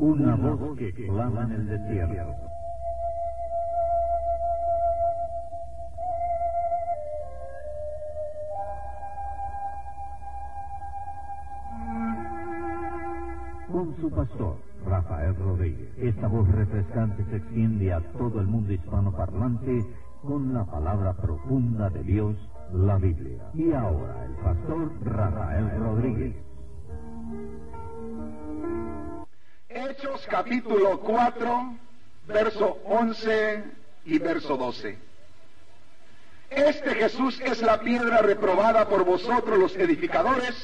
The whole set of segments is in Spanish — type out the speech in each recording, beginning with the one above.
Una voz que clama en el desierto. Con su pastor, Rafael Rodríguez. Esta voz refrescante se extiende a todo el mundo hispanoparlante con la palabra profunda de Dios, la Biblia. Y ahora el pastor Rafael Rodríguez. Capítulo 4, verso 11 y verso 12. Este Jesús es la piedra reprobada por vosotros los edificadores,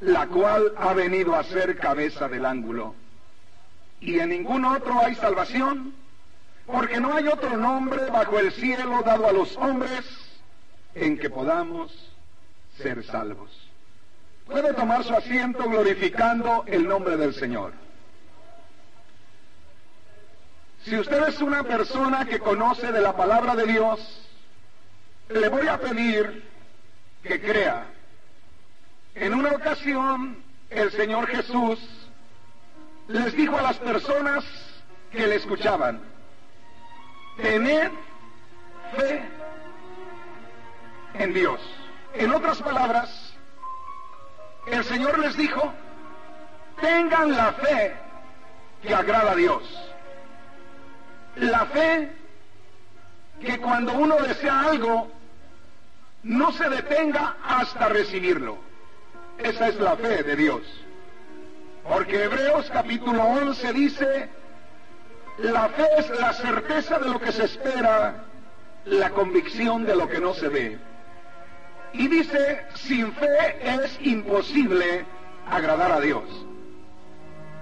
la cual ha venido a ser cabeza del ángulo. Y en ningún otro hay salvación, porque no hay otro nombre bajo el cielo dado a los hombres en que podamos ser salvos. Puede tomar su asiento glorificando el nombre del Señor. Si usted es una persona que conoce de la palabra de Dios, le voy a pedir que crea. En una ocasión, el Señor Jesús les dijo a las personas que le escuchaban, tened fe en Dios. En otras palabras, el Señor les dijo, tengan la fe que agrada a Dios. La fe que cuando uno desea algo, no se detenga hasta recibirlo. Esa es la fe de Dios. Porque Hebreos capítulo 11 dice, la fe es la certeza de lo que se espera, la convicción de lo que no se ve. Y dice, sin fe es imposible agradar a Dios.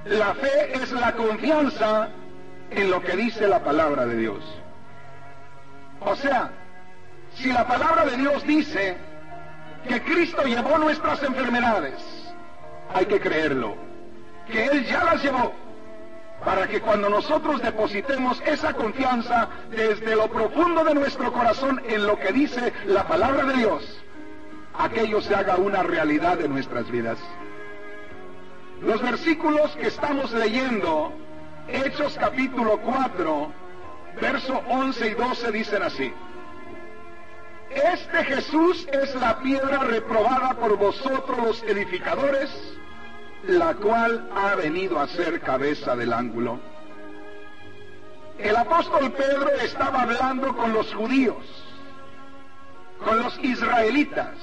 La fe es la confianza en lo que dice la palabra de Dios. O sea, si la palabra de Dios dice que Cristo llevó nuestras enfermedades, hay que creerlo, que Él ya las llevó, para que cuando nosotros depositemos esa confianza desde lo profundo de nuestro corazón en lo que dice la palabra de Dios, aquello se haga una realidad de nuestras vidas. Los versículos que estamos leyendo Hechos capítulo 4, verso 11 y 12 dicen así. Este Jesús es la piedra reprobada por vosotros los edificadores, la cual ha venido a ser cabeza del ángulo. El apóstol Pedro estaba hablando con los judíos, con los israelitas,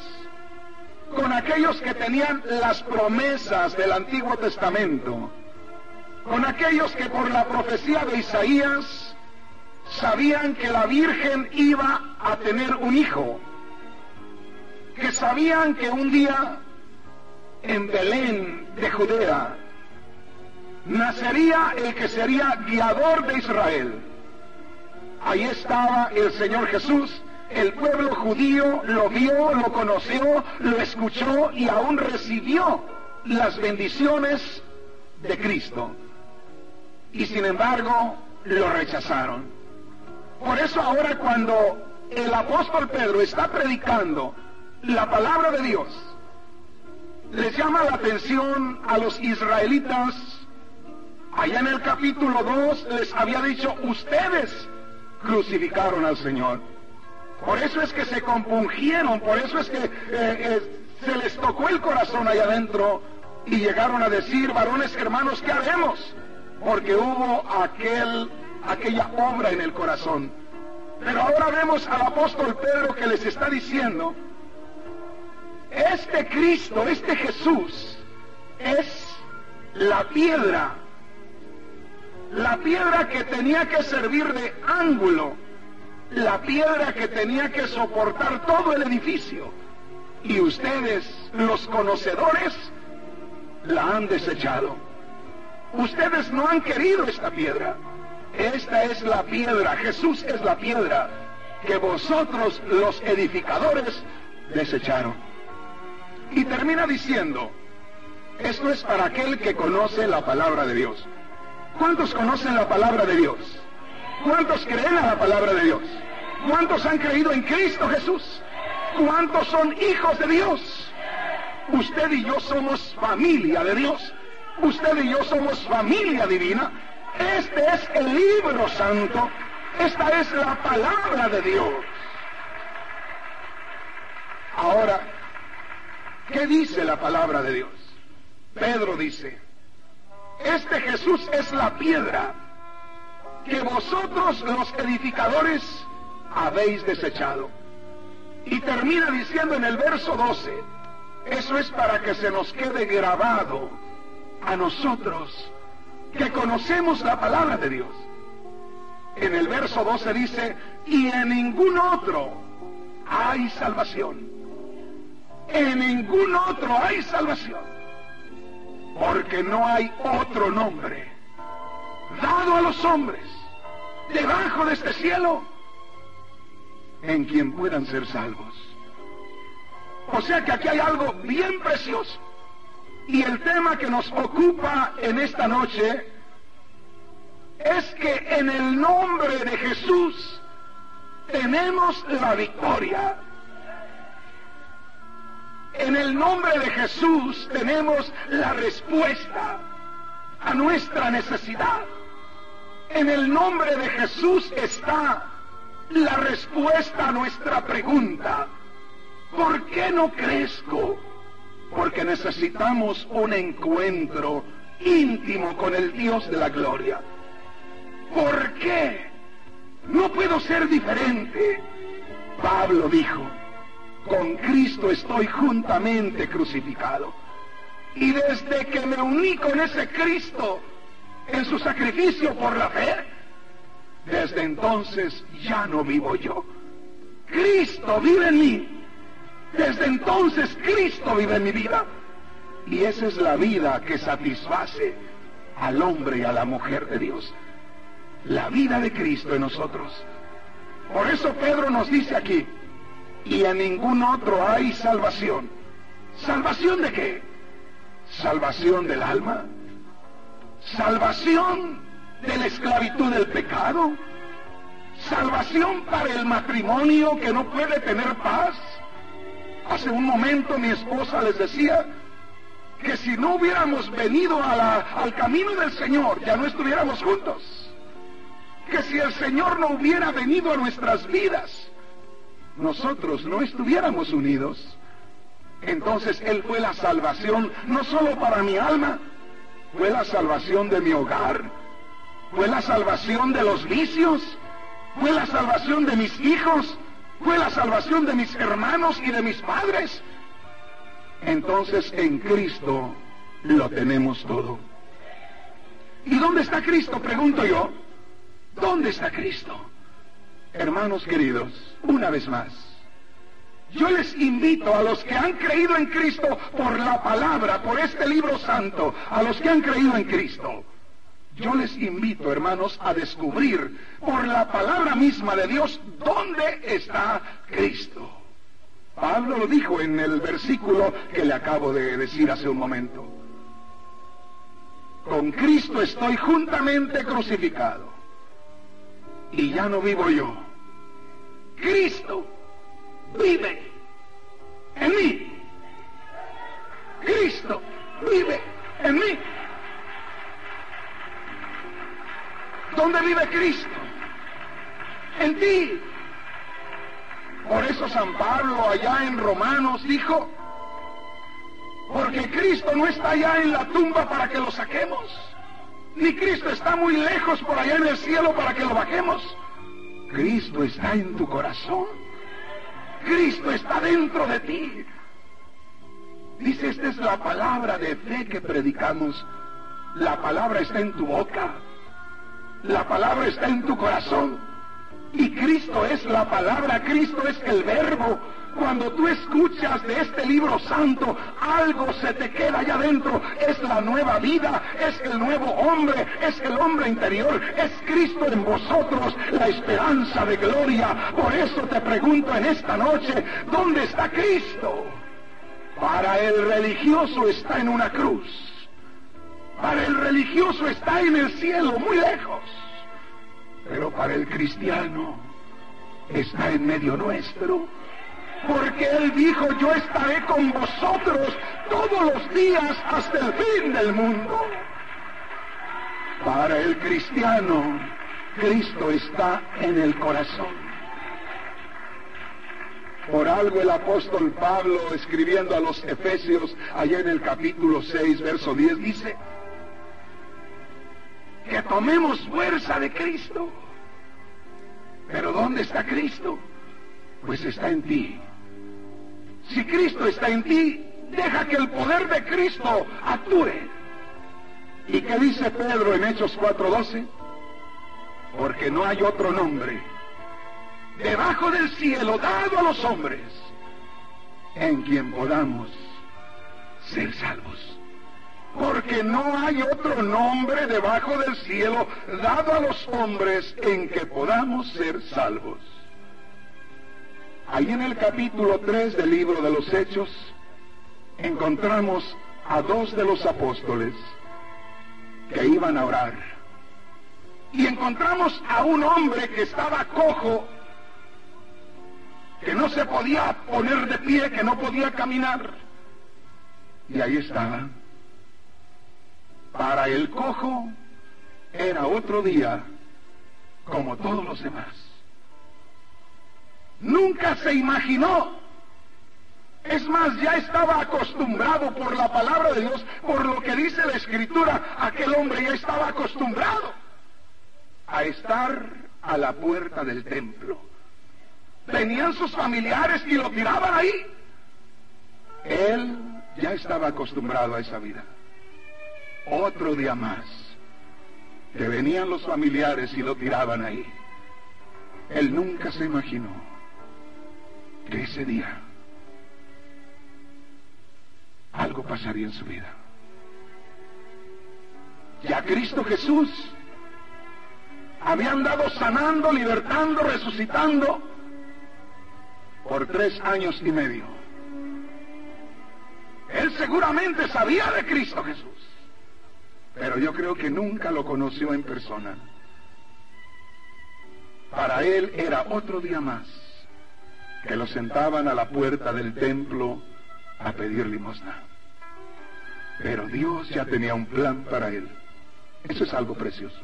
con aquellos que tenían las promesas del Antiguo Testamento con aquellos que por la profecía de Isaías sabían que la Virgen iba a tener un hijo, que sabían que un día en Belén de Judea nacería el que sería guiador de Israel. Ahí estaba el Señor Jesús, el pueblo judío lo vio, lo conoció, lo escuchó y aún recibió las bendiciones de Cristo y sin embargo lo rechazaron. Por eso ahora cuando el apóstol Pedro está predicando la palabra de Dios, les llama la atención a los israelitas. Allá en el capítulo 2 les había dicho, ustedes crucificaron al Señor. Por eso es que se compungieron, por eso es que eh, eh, se les tocó el corazón allá adentro y llegaron a decir, varones hermanos, ¿qué haremos? Porque hubo aquel, aquella obra en el corazón. Pero ahora vemos al apóstol Pedro que les está diciendo, este Cristo, este Jesús, es la piedra, la piedra que tenía que servir de ángulo, la piedra que tenía que soportar todo el edificio. Y ustedes, los conocedores, la han desechado. Ustedes no han querido esta piedra. Esta es la piedra, Jesús es la piedra que vosotros los edificadores desecharon. Y termina diciendo, esto es para aquel que conoce la palabra de Dios. ¿Cuántos conocen la palabra de Dios? ¿Cuántos creen a la palabra de Dios? ¿Cuántos han creído en Cristo Jesús? ¿Cuántos son hijos de Dios? Usted y yo somos familia de Dios Usted y yo somos familia divina. Este es el libro santo. Esta es la palabra de Dios. Ahora, ¿qué dice la palabra de Dios? Pedro dice, este Jesús es la piedra que vosotros los edificadores habéis desechado. Y termina diciendo en el verso 12, eso es para que se nos quede grabado a nosotros que conocemos la palabra de Dios. En el verso 12 dice, y en ningún otro hay salvación. En ningún otro hay salvación. Porque no hay otro nombre dado a los hombres debajo de este cielo en quien puedan ser salvos. O sea que aquí hay algo bien precioso. Y el tema que nos ocupa en esta noche es que en el nombre de Jesús tenemos la victoria. En el nombre de Jesús tenemos la respuesta a nuestra necesidad. En el nombre de Jesús está la respuesta a nuestra pregunta. ¿Por qué no crezco? Porque necesitamos un encuentro íntimo con el Dios de la gloria. ¿Por qué? No puedo ser diferente. Pablo dijo, con Cristo estoy juntamente crucificado. Y desde que me uní con ese Cristo en su sacrificio por la fe, desde entonces ya no vivo yo. Cristo vive en mí. Desde entonces Cristo vive en mi vida. Y esa es la vida que satisface al hombre y a la mujer de Dios. La vida de Cristo en nosotros. Por eso Pedro nos dice aquí, y en ningún otro hay salvación. ¿Salvación de qué? Salvación del alma. Salvación de la esclavitud del pecado. Salvación para el matrimonio que no puede tener paz. Hace un momento mi esposa les decía que si no hubiéramos venido al camino del Señor, ya no estuviéramos juntos. Que si el Señor no hubiera venido a nuestras vidas, nosotros no estuviéramos unidos. Entonces Él fue la salvación no solo para mi alma, fue la salvación de mi hogar, fue la salvación de los vicios, fue la salvación de mis hijos, fue la salvación de mis hermanos y de mis padres. Entonces en Cristo lo tenemos todo. ¿Y dónde está Cristo? Pregunto yo. ¿Dónde está Cristo? Hermanos queridos, una vez más, yo les invito a los que han creído en Cristo por la palabra, por este libro santo, a los que han creído en Cristo, yo les invito, hermanos, a descubrir por la palabra misma de Dios dónde está Cristo. Pablo lo dijo en el versículo que le acabo de decir hace un momento. Con Cristo estoy juntamente crucificado. Y ya no vivo yo. Cristo vive en mí. Cristo vive en mí. ¿Dónde vive Cristo? En ti. Por eso San Pablo allá en Romanos dijo, porque Cristo no está allá en la tumba para que lo saquemos, ni Cristo está muy lejos por allá en el cielo para que lo bajemos. Cristo está en tu corazón. Cristo está dentro de ti. Dice, esta es la palabra de fe que predicamos. La palabra está en tu boca. La palabra está en tu corazón. Y Cristo es la palabra, Cristo es el verbo. Cuando tú escuchas de este libro santo, algo se te queda allá adentro. Es la nueva vida, es el nuevo hombre, es el hombre interior, es Cristo en vosotros, la esperanza de gloria. Por eso te pregunto en esta noche, ¿dónde está Cristo? Para el religioso está en una cruz. Para el religioso está en el cielo, muy lejos. Pero para el cristiano está en medio nuestro. Porque Él dijo, yo estaré con vosotros todos los días hasta el fin del mundo. Para el cristiano, Cristo está en el corazón. Por algo el apóstol Pablo, escribiendo a los Efesios, allá en el capítulo 6, verso 10, dice, que tomemos fuerza de Cristo. Pero ¿dónde está Cristo? Pues está en ti. Si Cristo está en ti, deja que el poder de Cristo actúe. ¿Y qué dice Pedro en Hechos 4:12? Porque no hay otro nombre debajo del cielo dado a los hombres en quien podamos ser salvos. Porque no hay otro nombre debajo del cielo dado a los hombres en que podamos ser salvos. Ahí en el capítulo 3 del libro de los Hechos encontramos a dos de los apóstoles que iban a orar. Y encontramos a un hombre que estaba cojo, que no se podía poner de pie, que no podía caminar. Y ahí estaba. Para el cojo era otro día como todos los demás. Nunca se imaginó es más, ya estaba acostumbrado por la palabra de Dios, por lo que dice la escritura, aquel hombre ya estaba acostumbrado a estar a la puerta del templo. Venían sus familiares y lo tiraban ahí. Él ya estaba acostumbrado a esa vida. Otro día más, que venían los familiares y lo tiraban ahí. Él nunca se imaginó que ese día algo pasaría en su vida. Ya Cristo Jesús había andado sanando, libertando, resucitando por tres años y medio. Él seguramente sabía de Cristo Jesús, pero yo creo que nunca lo conoció en persona. Para él era otro día más que lo sentaban a la puerta del templo a pedir limosna. Pero Dios ya tenía un plan para él. Eso es algo precioso.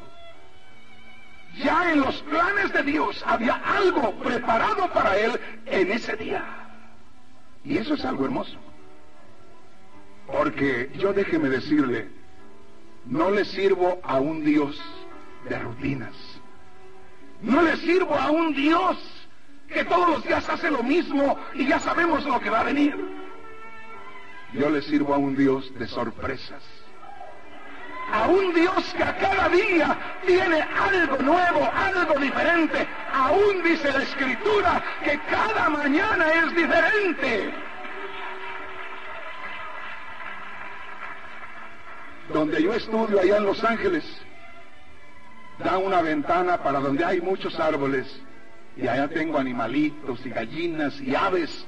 Ya en los planes de Dios había algo preparado para él en ese día. Y eso es algo hermoso. Porque yo déjeme decirle, no le sirvo a un Dios de rutinas. No le sirvo a un Dios que todos los días hace lo mismo y ya sabemos lo que va a venir. Yo le sirvo a un Dios de sorpresas. A un Dios que a cada día tiene algo nuevo, algo diferente. Aún dice la Escritura que cada mañana es diferente. Donde yo estudio allá en Los Ángeles, da una ventana para donde hay muchos árboles. Y allá tengo animalitos y gallinas y aves.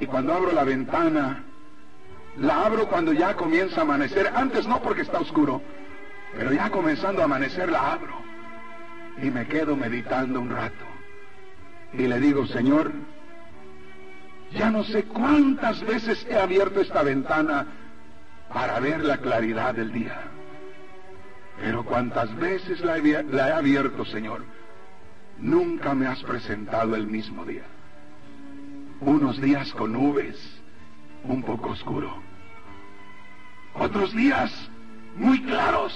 Y cuando abro la ventana, la abro cuando ya comienza a amanecer. Antes no porque está oscuro, pero ya comenzando a amanecer la abro. Y me quedo meditando un rato. Y le digo, Señor, ya no sé cuántas veces he abierto esta ventana para ver la claridad del día. Pero cuántas veces la he, la he abierto, Señor, nunca me has presentado el mismo día. Unos días con nubes, un poco oscuro. Otros días muy claros.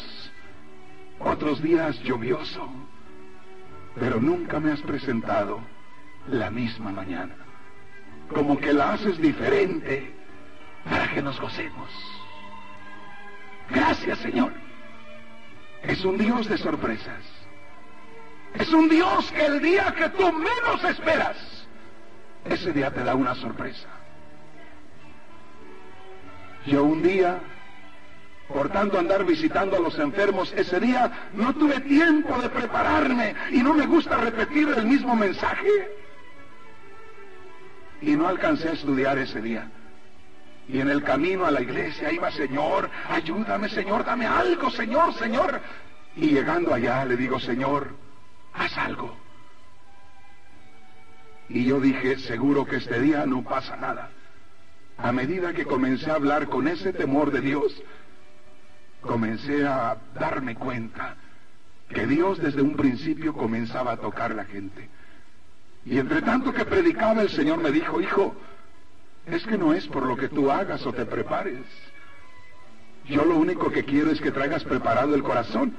Otros días lluvioso. Pero nunca me has presentado la misma mañana. Como que la haces diferente para que nos gocemos. Gracias, Señor. Es un Dios de sorpresas. Es un Dios que el día que tú menos esperas, ese día te da una sorpresa. Yo un día, por tanto andar visitando a los enfermos, ese día no tuve tiempo de prepararme y no me gusta repetir el mismo mensaje. Y no alcancé a estudiar ese día. Y en el camino a la iglesia iba, Señor, ayúdame, Señor, dame algo, Señor, Señor. Y llegando allá le digo, Señor, haz algo. Y yo dije, seguro que este día no pasa nada. a medida que comencé a hablar con ese temor de Dios, comencé a darme cuenta que Dios desde un principio comenzaba a tocar la gente. Y entre tanto que predicaba el Señor me dijo, hijo, es que no es por lo que tú hagas o te prepares. Yo lo único que quiero es que traigas preparado el corazón.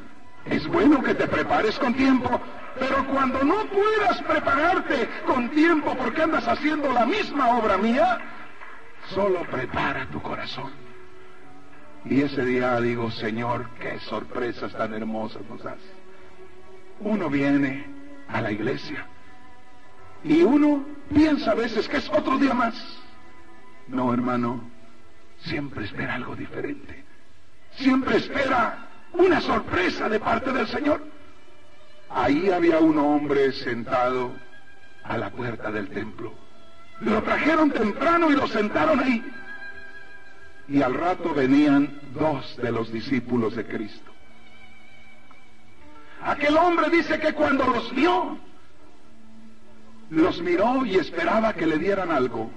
Es bueno que te prepares con tiempo, pero cuando no puedas prepararte con tiempo porque andas haciendo la misma obra mía, solo prepara tu corazón. Y ese día digo, Señor, qué sorpresas tan hermosas nos das. Uno viene a la iglesia y uno piensa a veces que es otro día más. No, hermano, siempre espera algo diferente. Siempre espera una sorpresa de parte del Señor. Ahí había un hombre sentado a la puerta del templo. Lo trajeron temprano y lo sentaron ahí. Y al rato venían dos de los discípulos de Cristo. Aquel hombre dice que cuando los vio, los miró y esperaba que le dieran algo.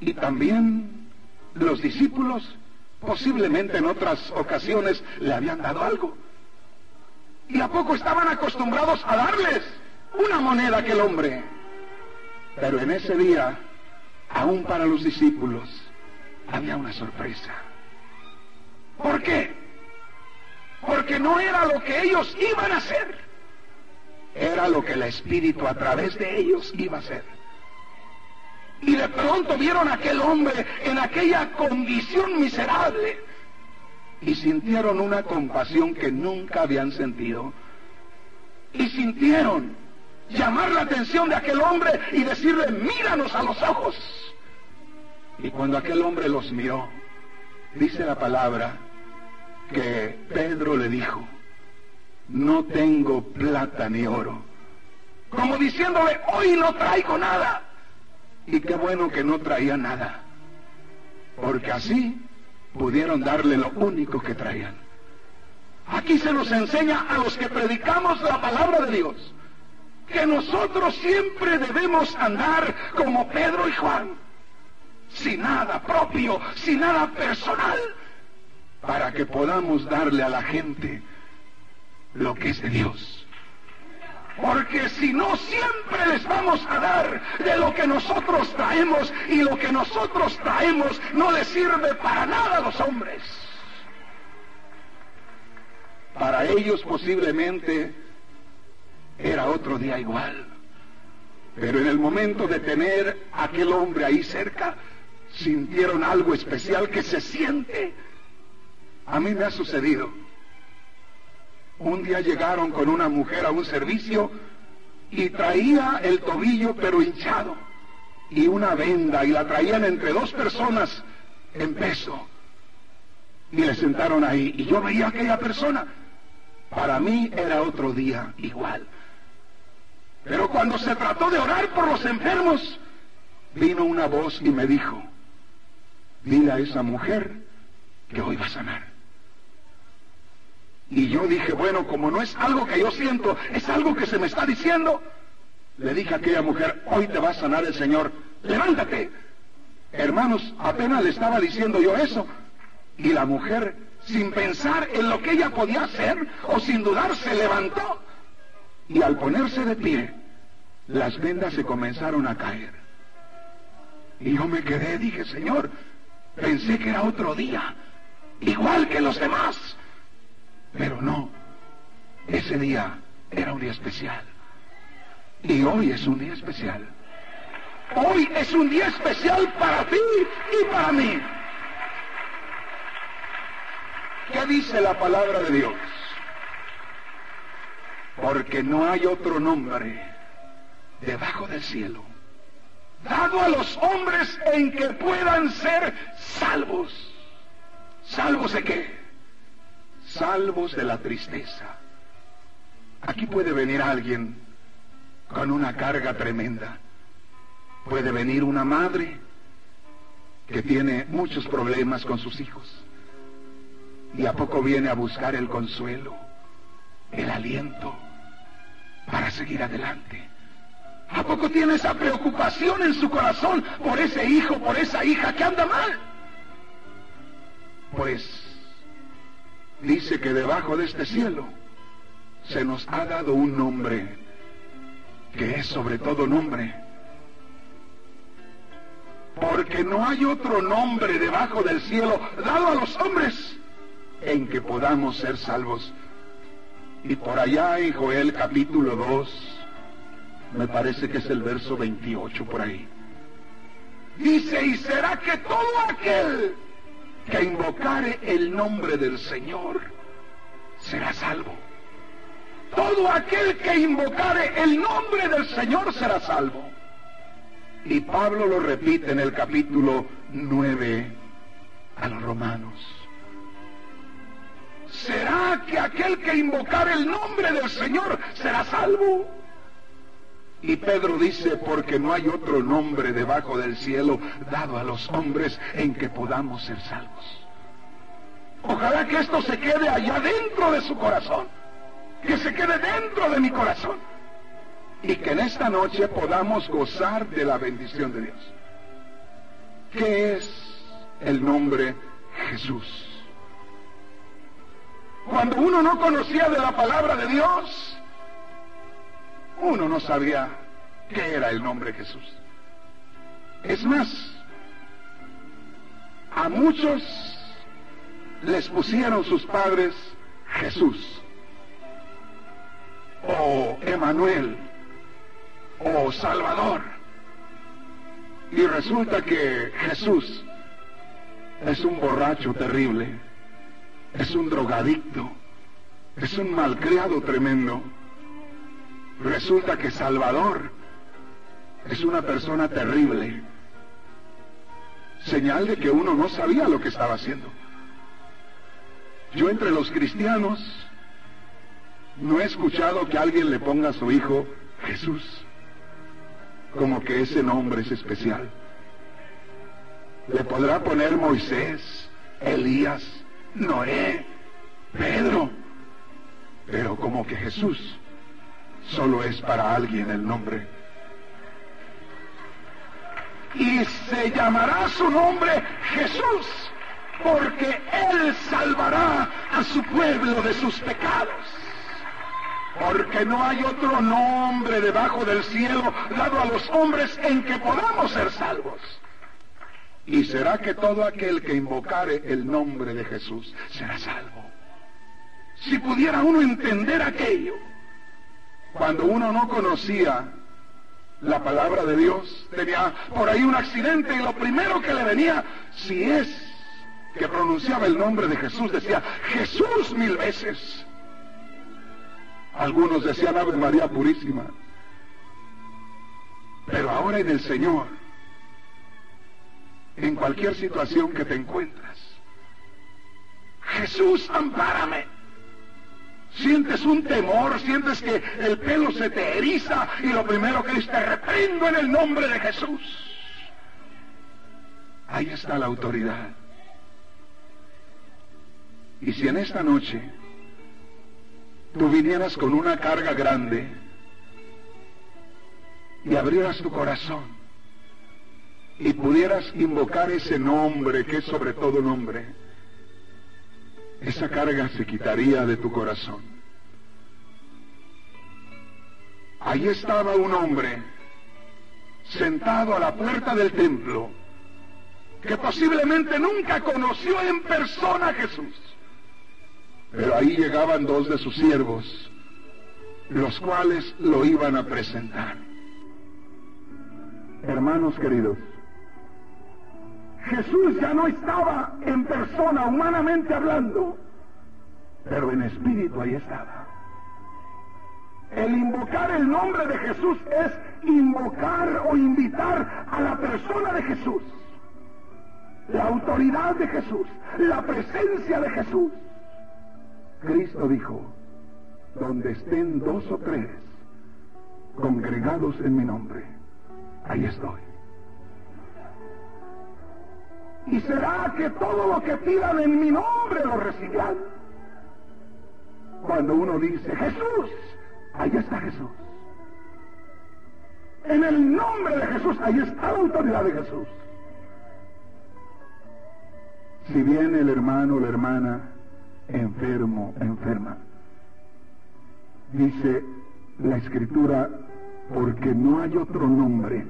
Y también los discípulos posiblemente en otras ocasiones le habían dado algo. ¿Y a poco estaban acostumbrados a darles una moneda a aquel hombre? Pero en ese día, aún para los discípulos, había una sorpresa. ¿Por qué? Porque no era lo que ellos iban a hacer, era lo que el Espíritu a través de ellos iba a hacer. Y de pronto vieron a aquel hombre en aquella condición miserable y sintieron una compasión que nunca habían sentido. Y sintieron llamar la atención de aquel hombre y decirle, míranos a los ojos. Y cuando aquel hombre los miró, dice la palabra que Pedro le dijo, no tengo plata ni oro. Como diciéndole, hoy no traigo nada. Y qué bueno que no traía nada. Porque así pudieron darle lo único que traían. Aquí se nos enseña a los que predicamos la palabra de Dios que nosotros siempre debemos andar como Pedro y Juan, sin nada propio, sin nada personal, para que podamos darle a la gente lo que es de Dios. Porque si no, siempre les vamos a dar de lo que nosotros traemos y lo que nosotros traemos no les sirve para nada a los hombres. Para ellos posiblemente era otro día igual. Pero en el momento de tener a aquel hombre ahí cerca, sintieron algo especial que se siente. A mí me ha sucedido. Un día llegaron con una mujer a un servicio y traía el tobillo pero hinchado y una venda y la traían entre dos personas en peso. Y le sentaron ahí y yo veía a aquella persona. Para mí era otro día igual. Pero cuando se trató de orar por los enfermos, vino una voz y me dijo, dile a esa mujer que hoy va a sanar. Y yo dije, bueno, como no es algo que yo siento, es algo que se me está diciendo, le dije a aquella mujer, hoy te va a sanar el Señor, levántate. Hermanos, apenas le estaba diciendo yo eso, y la mujer, sin pensar en lo que ella podía hacer, o sin dudar, se levantó y al ponerse de pie, las vendas se comenzaron a caer. Y yo me quedé, dije, Señor, pensé que era otro día, igual que los demás. Pero no, ese día era un día especial. Y hoy es un día especial. Hoy es un día especial para ti y para mí. ¿Qué dice la palabra de Dios? porque no hay otro nombre debajo del cielo dado a los hombres en que puedan ser salvos. ¿Salvos de qué? Salvos de la tristeza. Aquí puede venir alguien con una carga tremenda. Puede venir una madre que tiene muchos problemas con sus hijos y a poco viene a buscar el consuelo, el aliento para seguir adelante. ¿A poco tiene esa preocupación en su corazón por ese hijo, por esa hija que anda mal? Pues dice que debajo de este cielo se nos ha dado un nombre que es sobre todo nombre. Porque no hay otro nombre debajo del cielo dado a los hombres en que podamos ser salvos. Y por allá en Joel capítulo 2, me parece que es el verso 28 por ahí, dice, y será que todo aquel invocare el nombre del Señor será salvo. Todo aquel que invocare el nombre del Señor será salvo. Y Pablo lo repite en el capítulo 9 a los romanos. ¿Será que aquel que invocare el nombre del Señor será salvo? Y Pedro dice, porque no hay otro nombre debajo del cielo dado a los hombres en que podamos ser salvos. Ojalá que esto se quede allá dentro de su corazón, que se quede dentro de mi corazón y que en esta noche podamos gozar de la bendición de Dios. ¿Qué es el nombre Jesús? Cuando uno no conocía de la palabra de Dios, uno no sabía qué era el nombre Jesús. Es más, a muchos les pusieron sus padres Jesús, o Emanuel, o Salvador. Y resulta que Jesús es un borracho terrible, es un drogadicto, es un malcriado tremendo Resulta que Salvador es una persona terrible. Señal de que uno no sabía lo que estaba haciendo. Yo entre los cristianos no he escuchado que alguien le ponga a su hijo Jesús, como que ese nombre es especial. Le podrá poner Moisés, Elías, Noé, Pedro, pero como que Jesús solo es para alguien el nombre. Y se llamará su nombre Jesús, porque Él salvará a su pueblo de sus pecados. Porque no hay otro nombre debajo del cielo dado a los hombres en que podamos ser salvos. Y será que todo aquel que invocare el nombre de Jesús será salvo. Si pudiera uno entender aquello, cuando uno no conocía la palabra de Dios, tenía por ahí un accidente y lo primero que le venía, si es que pronunciaba el nombre de Jesús, decía Jesús mil veces. Algunos decían Ave María Purísima. Pero ahora en el Señor, en cualquier situación que te encuentras, Jesús, ampárame. Sientes un temor, sientes que el pelo se te eriza y lo primero que dices, te reprendo en el nombre de Jesús. Ahí está la autoridad. Y si en esta noche tú vinieras con una carga grande y abrieras tu corazón y pudieras invocar ese nombre que es sobre todo nombre, esa carga se quitaría de tu corazón. Ahí estaba un hombre sentado a la puerta del templo que posiblemente nunca conoció en persona a Jesús. Pero ahí llegaban dos de sus siervos, los cuales lo iban a presentar. Hermanos queridos, Jesús ya no estaba en persona, humanamente hablando, pero en espíritu ahí estaba. El invocar el nombre de Jesús es invocar o invitar a la persona de Jesús, la autoridad de Jesús, la presencia de Jesús. Cristo dijo, donde estén dos o tres congregados en mi nombre, ahí estoy. Y será que todo lo que pidan en mi nombre lo recibirán. Cuando uno dice, Jesús, ahí está Jesús. En el nombre de Jesús, ahí está la autoridad de Jesús. Si viene el hermano o la hermana enfermo, enferma, dice la escritura, porque no hay otro nombre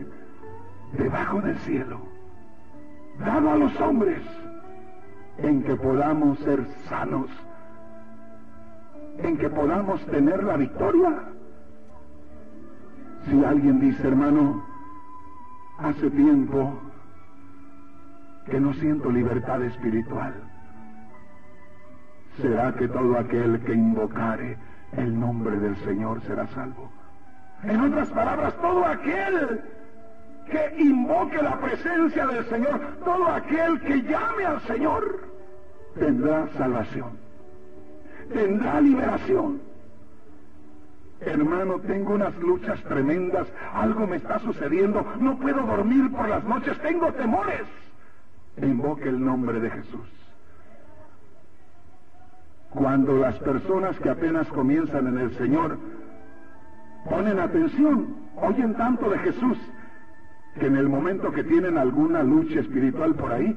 debajo del cielo, dado a los hombres, en que podamos ser sanos, en que podamos tener la victoria. Si alguien dice, hermano, hace tiempo que no siento libertad espiritual, será que todo aquel que invocare el nombre del Señor será salvo. En otras palabras, todo aquel que invoque la presencia del Señor, todo aquel que llame al Señor, tendrá salvación, tendrá liberación. Hermano, tengo unas luchas tremendas, algo me está sucediendo, no puedo dormir por las noches, tengo temores. Invoque el nombre de Jesús. Cuando las personas que apenas comienzan en el Señor ponen atención, oyen tanto de Jesús, que en el momento que tienen alguna lucha espiritual por ahí,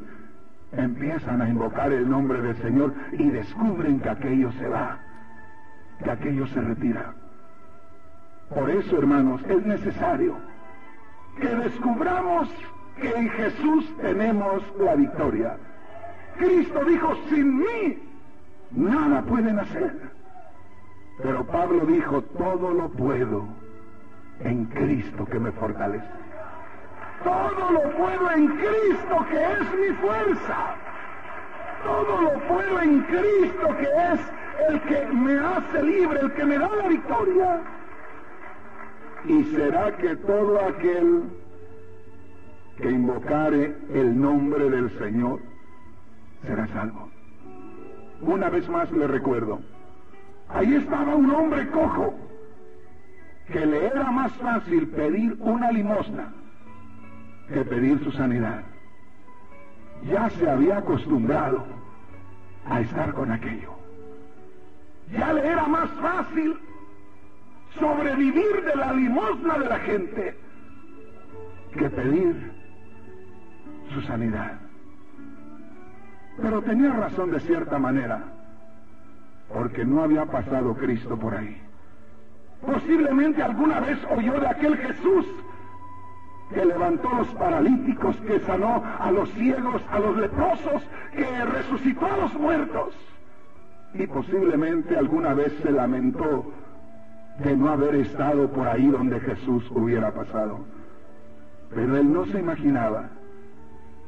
empiezan a invocar el nombre del Señor y descubren que aquello se va, que aquello se retira. Por eso, hermanos, es necesario que descubramos que en Jesús tenemos la victoria. Cristo dijo, sin mí nada pueden hacer. Pero Pablo dijo, todo lo puedo en Cristo que me fortalece. Todo lo puedo en Cristo que es mi fuerza. Todo lo puedo en Cristo que es el que me hace libre, el que me da la victoria. Y será que todo aquel que invocare el nombre del Señor será salvo. Una vez más le recuerdo, ahí estaba un hombre cojo que le era más fácil pedir una limosna que pedir su sanidad. Ya se había acostumbrado a estar con aquello. Ya le era más fácil sobrevivir de la limosna de la gente que pedir su sanidad. Pero tenía razón de cierta manera, porque no había pasado Cristo por ahí. Posiblemente alguna vez oyó de aquel Jesús que levantó a los paralíticos, que sanó a los ciegos, a los leprosos, que resucitó a los muertos. Y posiblemente alguna vez se lamentó de no haber estado por ahí donde Jesús hubiera pasado. Pero él no se imaginaba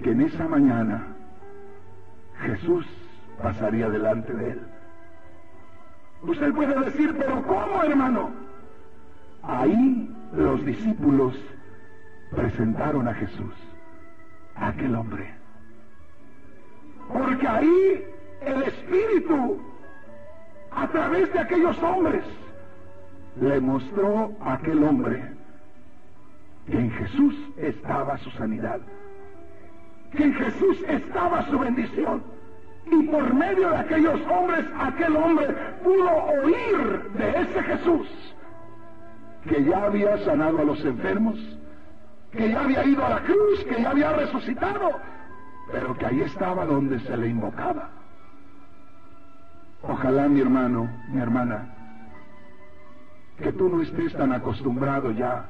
que en esa mañana Jesús pasaría delante de él. Usted puede decir, pero ¿cómo, hermano? Ahí los discípulos presentaron a Jesús, a aquel hombre. Porque ahí el Espíritu, a través de aquellos hombres, le mostró a aquel hombre que en Jesús estaba su sanidad, que en Jesús estaba su bendición. Y por medio de aquellos hombres, aquel hombre pudo oír de ese Jesús que ya había sanado a los enfermos, que ya había ido a la cruz, que ya había resucitado, pero que ahí estaba donde se le invocaba. Ojalá mi hermano, mi hermana, que tú no estés tan acostumbrado ya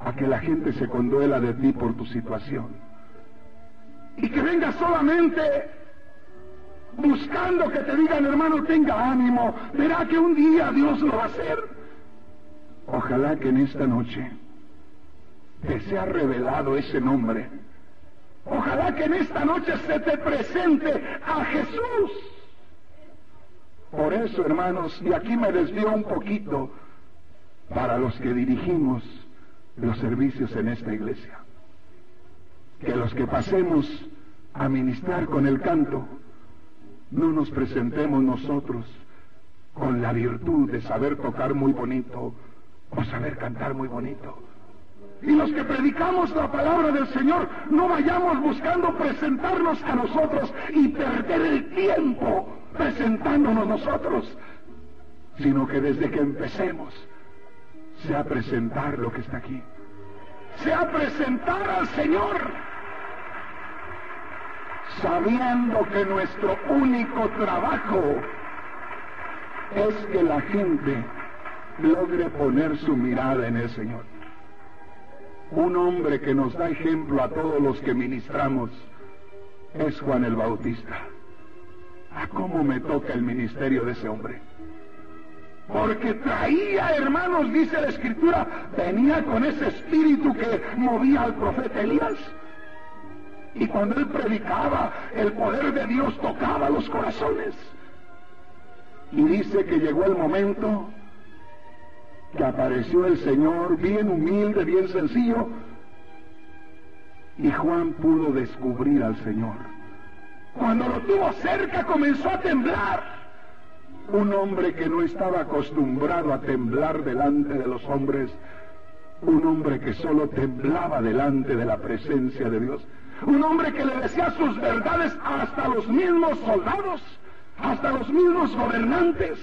a que la gente se conduela de ti por tu situación. Y que vengas solamente buscando que te digan, hermano, tenga ánimo, verá que un día Dios lo va a hacer. Ojalá que en esta noche te sea revelado ese nombre. Ojalá que en esta noche se te presente a Jesús. Por eso, hermanos, y aquí me desvío un poquito para los que dirigimos los servicios en esta iglesia. Que los que pasemos a ministrar con el canto, no nos presentemos nosotros con la virtud de saber tocar muy bonito o saber cantar muy bonito y los que predicamos la palabra del Señor no vayamos buscando presentarnos a nosotros y perder el tiempo presentándonos nosotros, sino que desde que empecemos sea presentar lo que está aquí. Sea presentar al Señor. Sabiendo que nuestro único trabajo es que la gente logre poner su mirada en el Señor. Un hombre que nos da ejemplo a todos los que ministramos es Juan el Bautista. ¿A cómo me toca el ministerio de ese hombre? Porque traía, hermanos, dice la escritura, venía con ese espíritu que movía al profeta Elías. Y cuando él predicaba, el poder de Dios tocaba los corazones. Y dice que llegó el momento que apareció el Señor bien humilde, bien sencillo, y Juan pudo descubrir al Señor. Cuando lo tuvo cerca comenzó a temblar. Un hombre que no estaba acostumbrado a temblar delante de los hombres, un hombre que solo temblaba delante de la presencia de Dios, un hombre que le decía sus verdades hasta los mismos soldados, hasta los mismos gobernantes,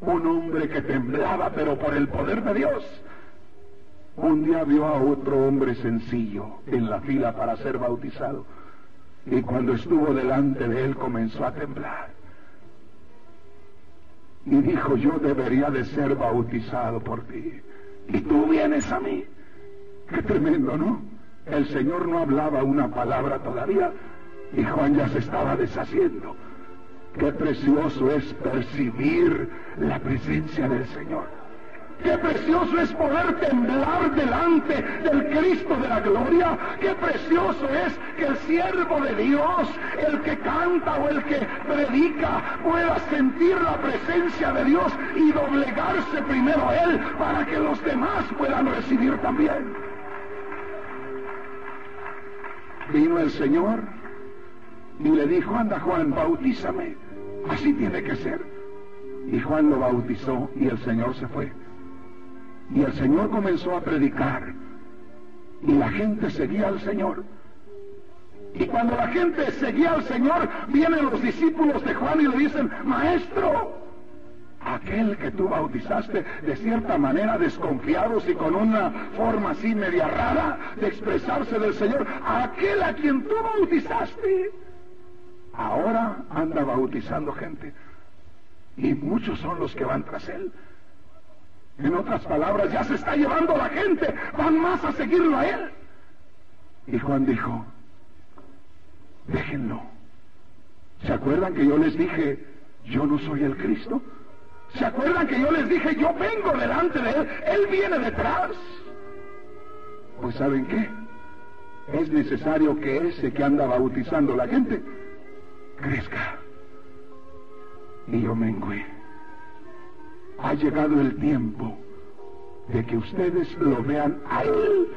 un hombre que temblaba pero por el poder de Dios. Un día vio a otro hombre sencillo en la fila para ser bautizado y cuando estuvo delante de él comenzó a temblar. Y dijo, yo debería de ser bautizado por ti. Y tú vienes a mí. Qué tremendo, ¿no? El Señor no hablaba una palabra todavía y Juan ya se estaba deshaciendo. Qué precioso es percibir la presencia del Señor. Qué precioso es poder temblar delante del Cristo de la gloria. Qué precioso es que el siervo de Dios, el que canta o el que predica, pueda sentir la presencia de Dios y doblegarse primero a Él para que los demás puedan recibir también. Vino el Señor y le dijo, anda Juan, bautízame. Así tiene que ser. Y Juan lo bautizó y el Señor se fue. Y el Señor comenzó a predicar. Y la gente seguía al Señor. Y cuando la gente seguía al Señor, vienen los discípulos de Juan y le dicen, Maestro, aquel que tú bautizaste de cierta manera desconfiados y con una forma así media rara de expresarse del Señor, aquel a quien tú bautizaste, ahora anda bautizando gente. Y muchos son los que van tras él. En otras palabras, ya se está llevando la gente, van más a seguirlo a él. Y Juan dijo, déjenlo. ¿Se acuerdan que yo les dije, yo no soy el Cristo? ¿Se acuerdan que yo les dije, yo vengo delante de él, él viene detrás? Pues ¿saben qué? Es necesario que ese que anda bautizando la gente crezca. Y yo mengüe ha llegado el tiempo de que ustedes lo vean a Él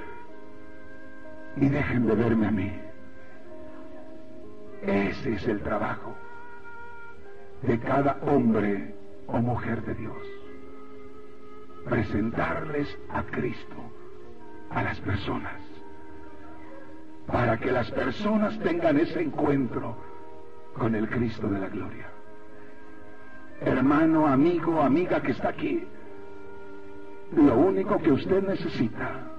y dejen de verme a mí. Ese es el trabajo de cada hombre o mujer de Dios. Presentarles a Cristo a las personas para que las personas tengan ese encuentro con el Cristo de la gloria hermano, amigo, amiga que está aquí, lo único que usted necesita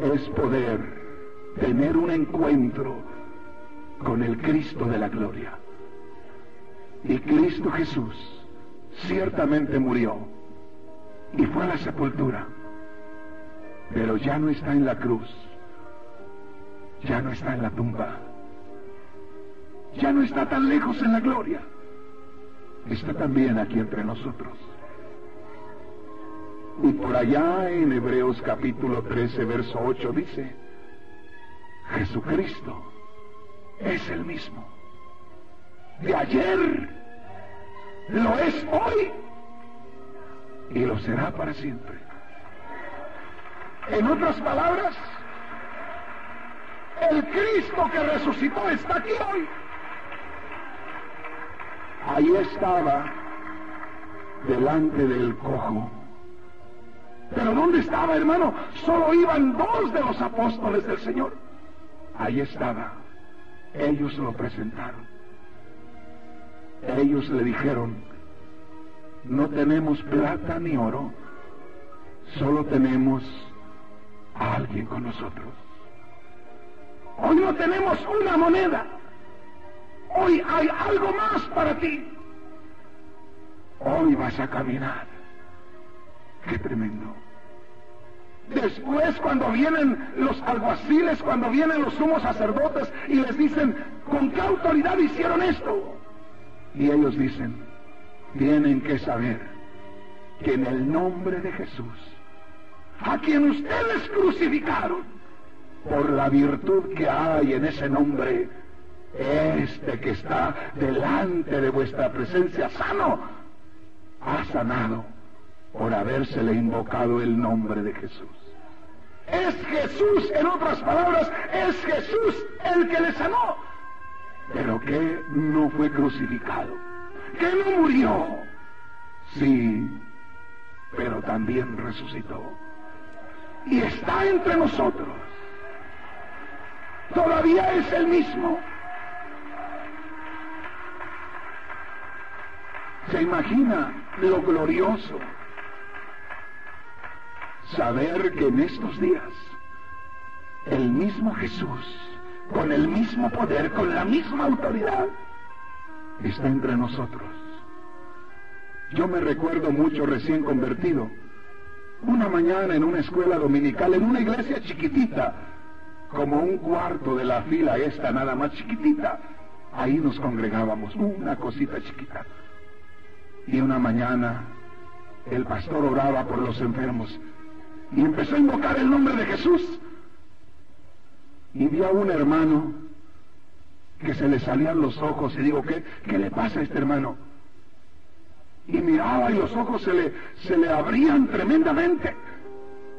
es poder tener un encuentro con el Cristo de la gloria. Y Cristo Jesús ciertamente murió y fue a la sepultura, pero ya no está en la cruz, ya no está en la tumba, ya no está tan lejos en la gloria está también aquí entre nosotros. Y por allá en Hebreos capítulo 13, verso 8 dice, Jesucristo es el mismo. De ayer lo es hoy y lo será para siempre. En otras palabras, el Cristo que resucitó está aquí hoy. Ahí estaba, delante del cojo. Pero ¿dónde estaba, hermano? Solo iban dos de los apóstoles del Señor. Ahí estaba. Ellos lo presentaron. Ellos le dijeron, no tenemos plata ni oro, solo tenemos a alguien con nosotros. Hoy no tenemos una moneda. Hoy hay algo más para ti. Hoy vas a caminar. Qué tremendo. Después cuando vienen los alguaciles, cuando vienen los sumos sacerdotes y les dicen, ¿con qué autoridad hicieron esto? Y ellos dicen, tienen que saber que en el nombre de Jesús, a quien ustedes crucificaron, por la virtud que hay en ese nombre, este que está delante de vuestra presencia sano, ha sanado por habérsele invocado el nombre de Jesús. Es Jesús, en otras palabras, es Jesús el que le sanó, pero que no fue crucificado, que no murió, sí, pero también resucitó. Y está entre nosotros. Todavía es el mismo. ¿Se imagina lo glorioso? Saber que en estos días el mismo Jesús, con el mismo poder, con la misma autoridad, está entre nosotros. Yo me recuerdo mucho recién convertido, una mañana en una escuela dominical, en una iglesia chiquitita, como un cuarto de la fila esta, nada más chiquitita. Ahí nos congregábamos, una cosita chiquita. Y una mañana el pastor oraba por los enfermos y empezó a invocar el nombre de Jesús. Y vi a un hermano que se le salían los ojos y digo, ¿qué, qué le pasa a este hermano? Y miraba y los ojos se le, se le abrían tremendamente.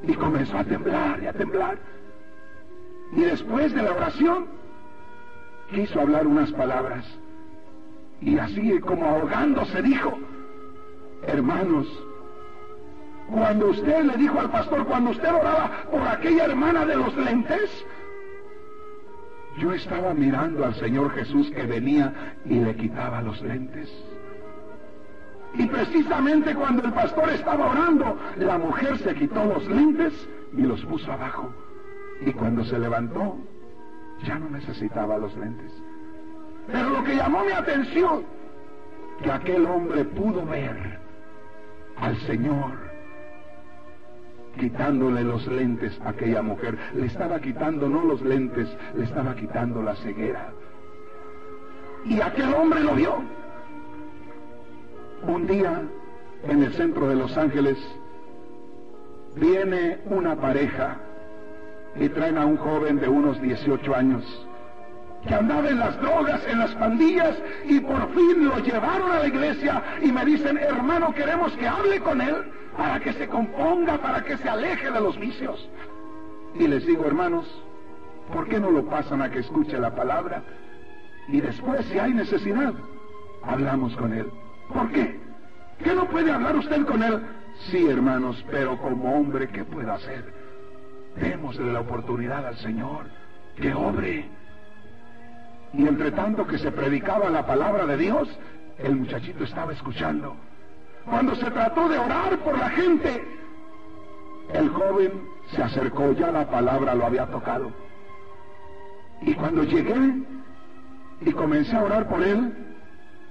Y comenzó a temblar y a temblar. Y después de la oración, quiso hablar unas palabras. Y así como ahogándose dijo, hermanos, cuando usted le dijo al pastor, cuando usted oraba por aquella hermana de los lentes, yo estaba mirando al Señor Jesús que venía y le quitaba los lentes. Y precisamente cuando el pastor estaba orando, la mujer se quitó los lentes y los puso abajo. Y cuando se levantó, ya no necesitaba los lentes. Pero lo que llamó mi atención, que aquel hombre pudo ver al Señor quitándole los lentes a aquella mujer. Le estaba quitando no los lentes, le estaba quitando la ceguera. Y aquel hombre lo vio. Un día, en el centro de Los Ángeles, viene una pareja y traen a un joven de unos 18 años que andaba en las drogas, en las pandillas, y por fin lo llevaron a la iglesia y me dicen, hermano, queremos que hable con él para que se componga, para que se aleje de los vicios. Y les digo, hermanos, ¿por qué no lo pasan a que escuche la palabra? Y después, si hay necesidad, hablamos con él. ¿Por qué? ¿Qué no puede hablar usted con él? Sí, hermanos, pero como hombre, ¿qué puede hacer? Démosle la oportunidad al Señor que obre. Y entre tanto que se predicaba la palabra de Dios, el muchachito estaba escuchando. Cuando se trató de orar por la gente, el joven se acercó, ya la palabra lo había tocado. Y cuando llegué y comencé a orar por él,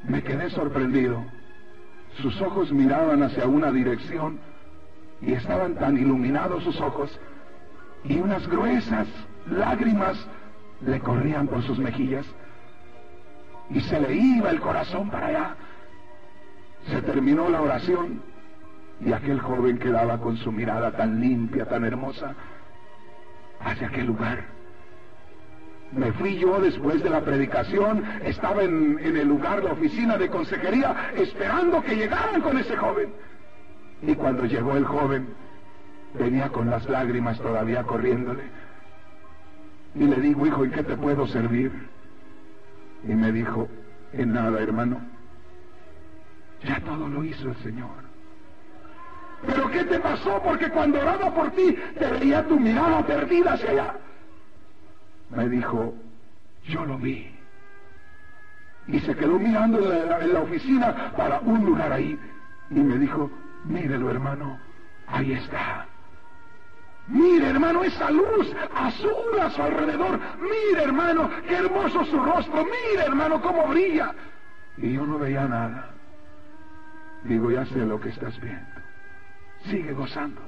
me quedé sorprendido. Sus ojos miraban hacia una dirección y estaban tan iluminados sus ojos y unas gruesas lágrimas le corrían por sus mejillas y se le iba el corazón para allá. Se terminó la oración y aquel joven quedaba con su mirada tan limpia, tan hermosa, hacia aquel lugar. Me fui yo después de la predicación, estaba en, el lugar, la oficina de consejería, esperando que llegaran con ese joven. Y cuando llegó el joven, venía con las lágrimas todavía corriéndole. Y le digo, hijo, ¿en qué te puedo servir? Y me dijo, en nada, hermano. Ya todo lo hizo el Señor. ¿Pero qué te pasó? Porque cuando oraba por ti, te veía tu mirada perdida hacia allá. Me dijo, yo lo vi. Y se quedó mirando en la, en la oficina para un lugar ahí. Y me dijo, mírelo hermano, ahí está. Mire, hermano, esa luz azul a su alrededor. Mire, hermano, qué hermoso su rostro. Mire, hermano, cómo brilla. Y yo no veía nada. Digo, ya sé lo que estás viendo. Sigue gozando.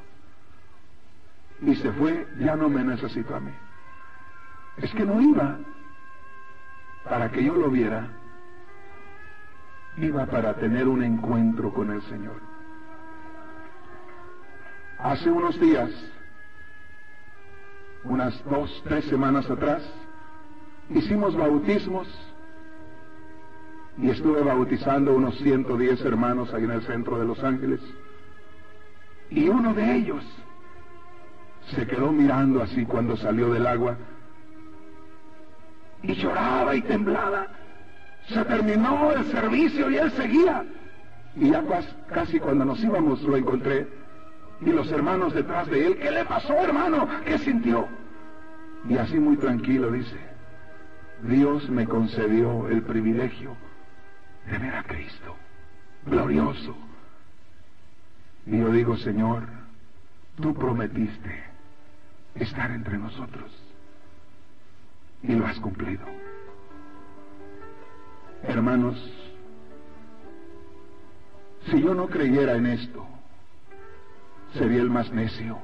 Y se fue, ya no me necesito a mí. Es que no iba para que yo lo viera. Iba para tener un encuentro con el Señor. Hace unos días unas dos, tres semanas atrás, hicimos bautismos y estuve bautizando unos 110 hermanos ahí en el centro de Los Ángeles. Y uno de ellos se quedó mirando así cuando salió del agua y lloraba y temblaba. Se terminó el servicio y él seguía. Y ya casi cuando nos íbamos lo encontré y los hermanos detrás de él, ¿qué le pasó hermano? ¿Qué sintió? Y así muy tranquilo dice, Dios me concedió el privilegio de ver a Cristo, glorioso. Y yo digo, Señor, tú prometiste estar entre nosotros y lo has cumplido. Hermanos, si yo no creyera en esto, sería el más necio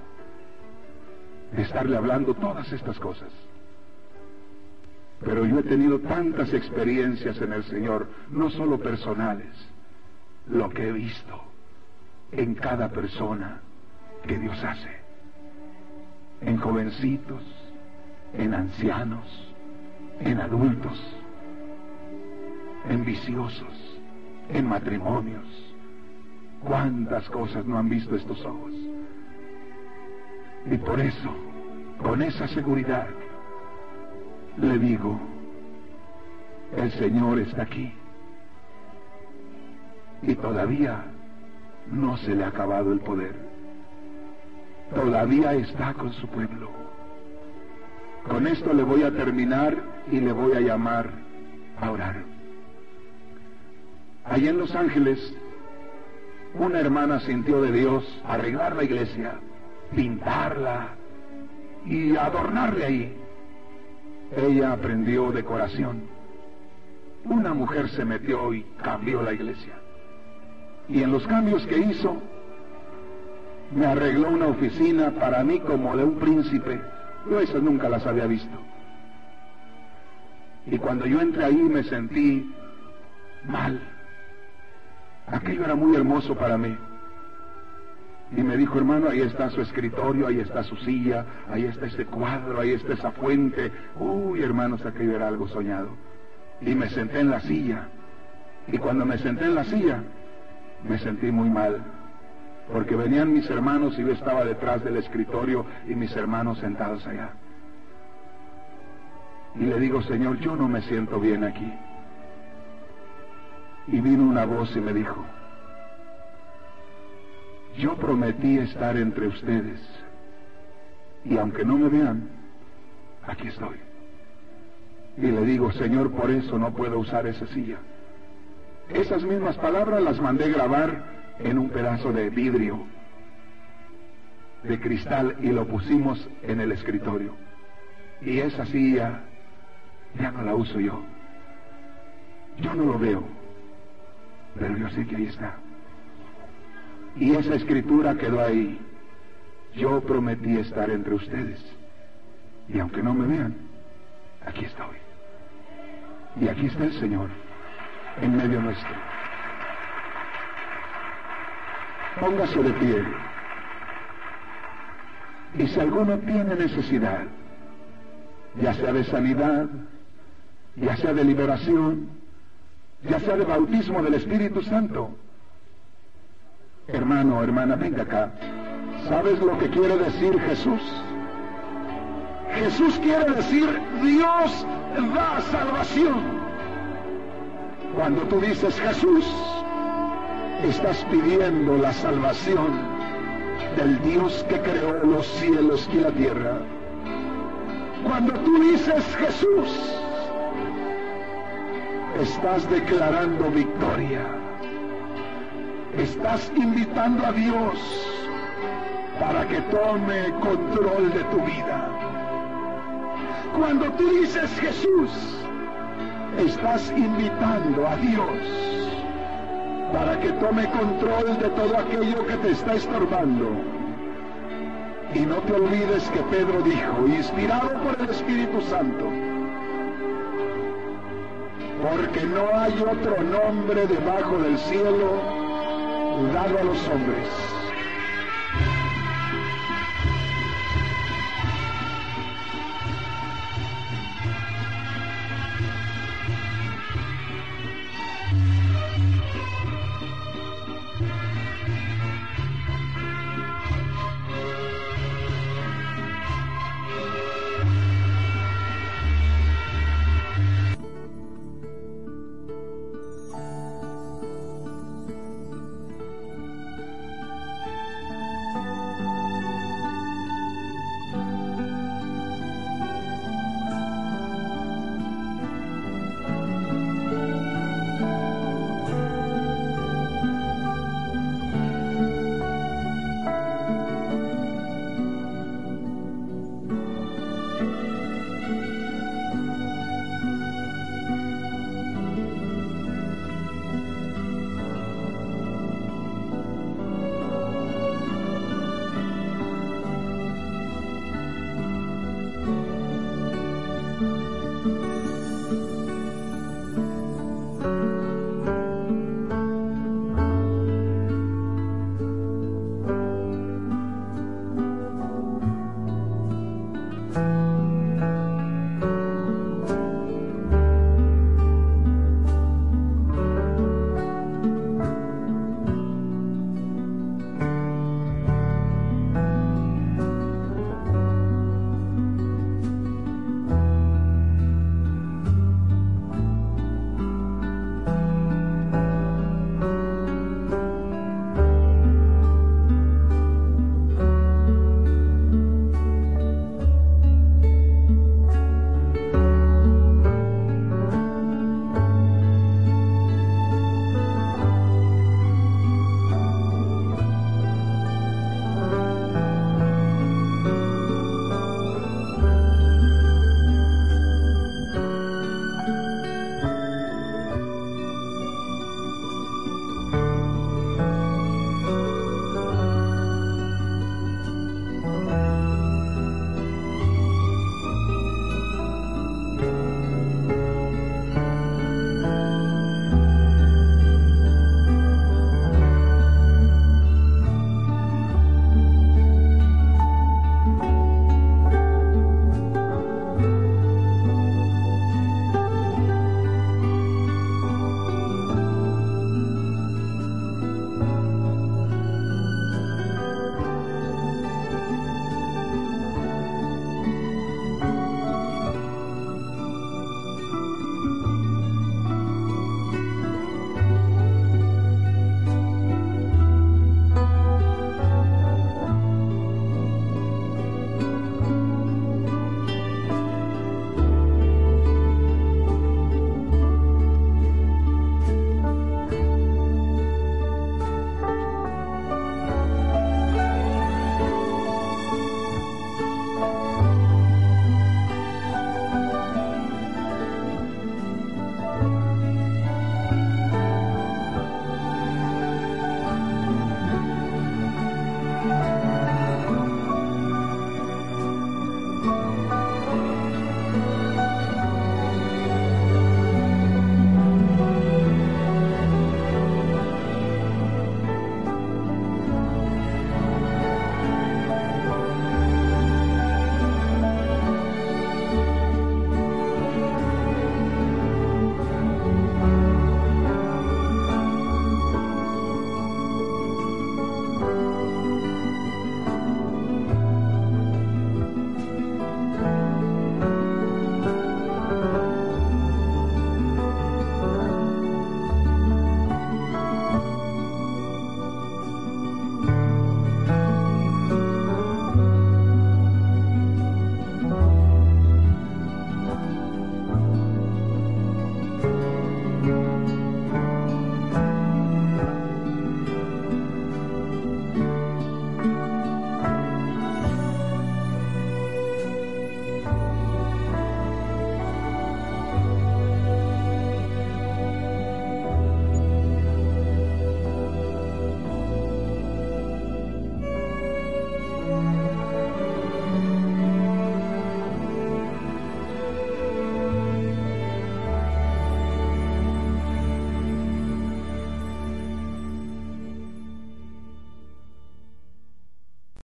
de estarle hablando todas estas cosas. Pero yo he tenido tantas experiencias en el Señor, no solo personales, lo que he visto en cada persona que Dios hace, en jovencitos, en ancianos, en adultos, en viciosos, en matrimonios. ¿Cuántas cosas no han visto estos ojos? Y por eso, con esa seguridad, le digo, el Señor está aquí. Y todavía no se le ha acabado el poder. Todavía está con su pueblo. Con esto le voy a terminar y le voy a llamar a orar. Allí en Los Ángeles, una hermana sintió de Dios arreglar la iglesia pintarla y adornarle ahí. Ella aprendió decoración. Una mujer se metió y cambió la iglesia. Y en los cambios que hizo, me arregló una oficina para mí como de un príncipe. Yo esas nunca las había visto. Y cuando yo entré ahí me sentí mal. Aquello era muy hermoso para mí. Y me dijo, hermano, ahí está su escritorio, ahí está su silla, ahí está ese cuadro, ahí está esa fuente. Uy, hermanos, aquello era algo soñado. Y me senté en la silla. Y cuando me senté en la silla, me sentí muy mal. Porque venían mis hermanos y yo estaba detrás del escritorio y mis hermanos sentados allá. Y le digo, Señor, yo no me siento bien aquí. Y vino una voz y me dijo, yo prometí estar entre ustedes y aunque no me vean, aquí estoy. Y le digo, Señor, por eso no puedo usar esa silla. Esas mismas palabras las mandé grabar en un pedazo de vidrio, de cristal, y lo pusimos en el escritorio. Y esa silla ya no la uso yo. Yo no lo veo, pero yo sé que ahí está. Y esa escritura quedó ahí. Yo prometí estar entre ustedes. Y aunque no me vean, aquí estoy. Y aquí está el Señor, en medio nuestro. Póngase de pie. Y si alguno tiene necesidad, ya sea de sanidad, ya sea de liberación, ya sea de bautismo del Espíritu Santo, Hermano, hermana, venga acá. ¿Sabes lo que quiere decir Jesús? Jesús quiere decir Dios da salvación. Cuando tú dices Jesús, estás pidiendo la salvación del Dios que creó los cielos y la tierra. Cuando tú dices Jesús, estás declarando victoria estás invitando a Dios para que tome control de tu vida. Cuando tú dices Jesús, estás invitando a Dios para que tome control de todo aquello que te está estorbando. Y no te olvides que Pedro dijo, inspirado por el Espíritu Santo, porque no hay otro nombre debajo del cielo dado a los hombres